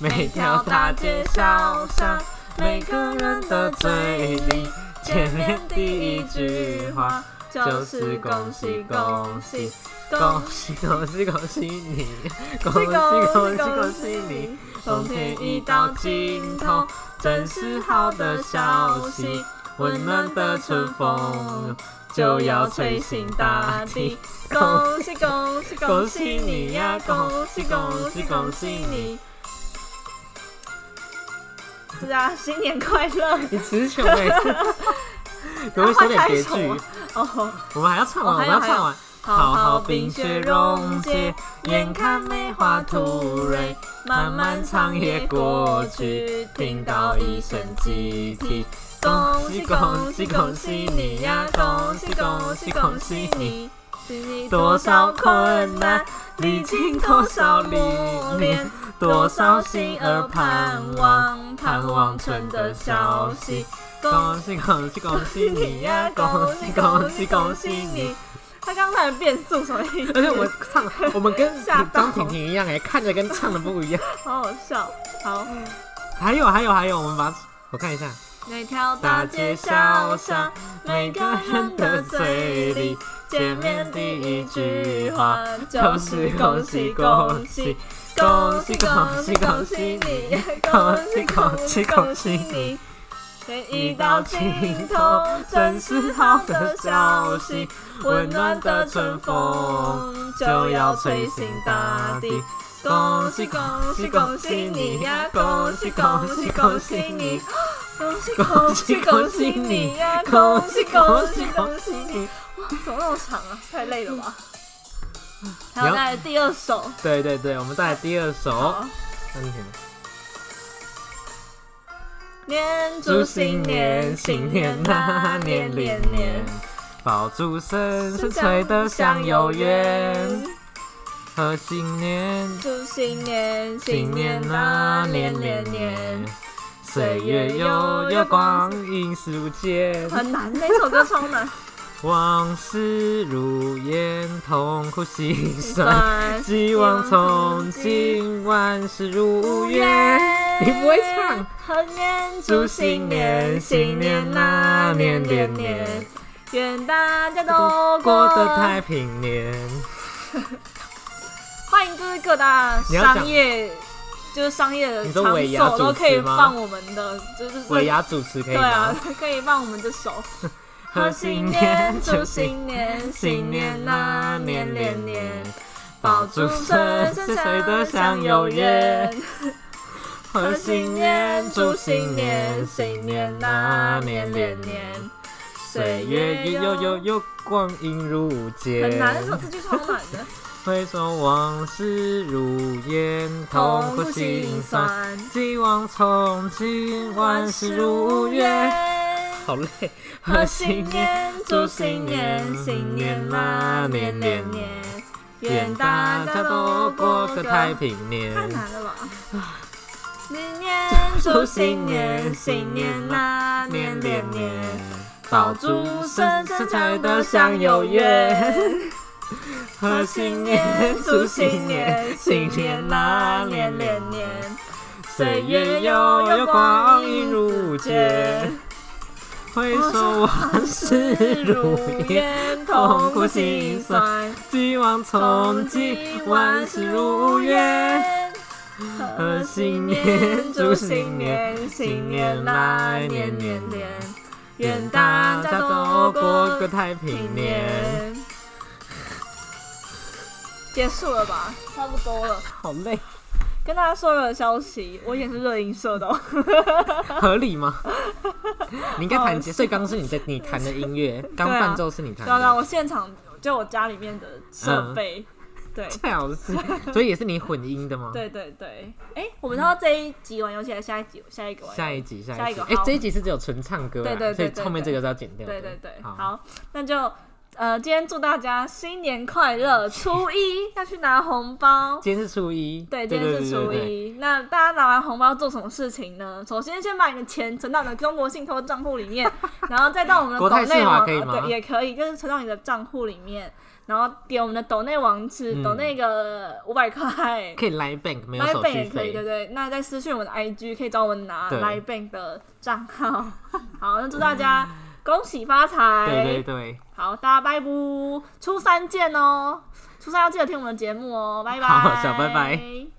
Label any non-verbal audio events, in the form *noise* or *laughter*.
每条大街小巷，每个人的嘴里，见面第一句话就是恭喜恭喜，恭喜恭喜恭喜你，恭喜恭喜恭喜你，冬天已到尽头，真是好的消息，温暖的春风就要吹醒大地。恭喜恭喜恭喜你呀！恭喜恭喜恭喜你！是啊，新年快乐！你词穷哎，*laughs* 可不可以说点别句？哦，我们还要唱完，我们要唱完。好好冰雪溶解，眼看梅花吐蕊，漫漫长夜过去，听到一声鸡啼，恭喜恭喜恭喜你呀！恭喜恭喜恭喜你！多少困难，历经多少历练，多少心儿盼望，盼望春的消息。恭喜恭喜恭喜你呀！*laughs* 恭喜恭喜恭喜你！他刚才变速什么意思？而且我们唱，我们跟张婷婷一样哎，看着跟唱的不一样，好好笑。好，还有还有还有，我们把我看一下。每条大街小巷，每个人的嘴里。见面第一句话就是恭喜恭喜恭喜恭喜恭喜你，恭喜恭喜恭喜你。一到尽头，真是好的消息，温暖的春风就要吹醒大地。恭喜恭喜恭喜你呀！恭喜恭喜恭喜你！恭喜恭喜恭喜你呀！恭喜恭喜恭喜你！哇，怎么那么长啊？太累了吧？还要带来第二首。对对对，我们带来第二首。年祝新年，新年那年年年，爆竹声声吹得像有缘。贺新年，祝新年，新年那年年年。岁月悠悠，光阴似无间。很难，那首歌超难。往事如烟，痛苦心酸。希望从今，万事如愿。你不会唱。贺年，祝新年，新年那年年年，愿大家都过得太平年。*laughs* 欢迎就是各大商业。就是商业的场所都可以放我们的，就是尾牙主持可以对啊，可以放我们的手。*laughs* 贺新年，祝新年，新年那年年年，爆竹声声吹得像有缘。贺新年，祝新年，新年那年年年，岁月悠悠悠，光阴如箭。很难，这句超难的。回首往事如烟，痛苦心酸。希望从今万事如愿。好累。贺新年，祝新年，新年啦年年年，愿大家都过个太平年。太难了吧？新年，祝新年，新年啦年年年，爆竹声声吹得像有缘。*laughs* 贺新年，祝新年，新年那年年年，岁月悠悠，光阴如箭。回首往事如烟，痛苦心酸。希望从今，万事如愿。贺新年，祝新年，新年来年年年，愿大家都过个太平年。结束了吧，差不多了。好累，跟大家说个消息，我也是热音社的，*laughs* 合理吗？你应该弹吉，所以刚刚是你在你弹的音乐，*laughs* 刚伴奏是你弹的。刚刚我现场就我家里面的设备，对，最好是，所以也是你混音的吗？对 *laughs* 对对。哎，我们到这一集玩游戏，下一集下一个，下一集下一个。哎，这一集是只有纯唱歌，对对对，所以后面这个是要剪掉。对对对，好，那就。呃，今天祝大家新年快乐！初一要去拿红包，今天是初一，对，今天是初一。那大家拿完红包做什么事情呢？首先先把你的钱存到你的中国信托账户里面，*laughs* 然后再到我们的国内网，对，也可以，就是存到你的账户里面。然后点我们的抖内网址，抖那个五百块，*laughs* 可以来 bank 没有手续费，对对。那再私信我们的 IG，可以找我们拿来 bank 的账号。*laughs* 好，那祝大家恭喜发财！对对对。好，大家拜拜，初三见哦！初三要记得听我们的节目哦，拜拜。好，小拜拜。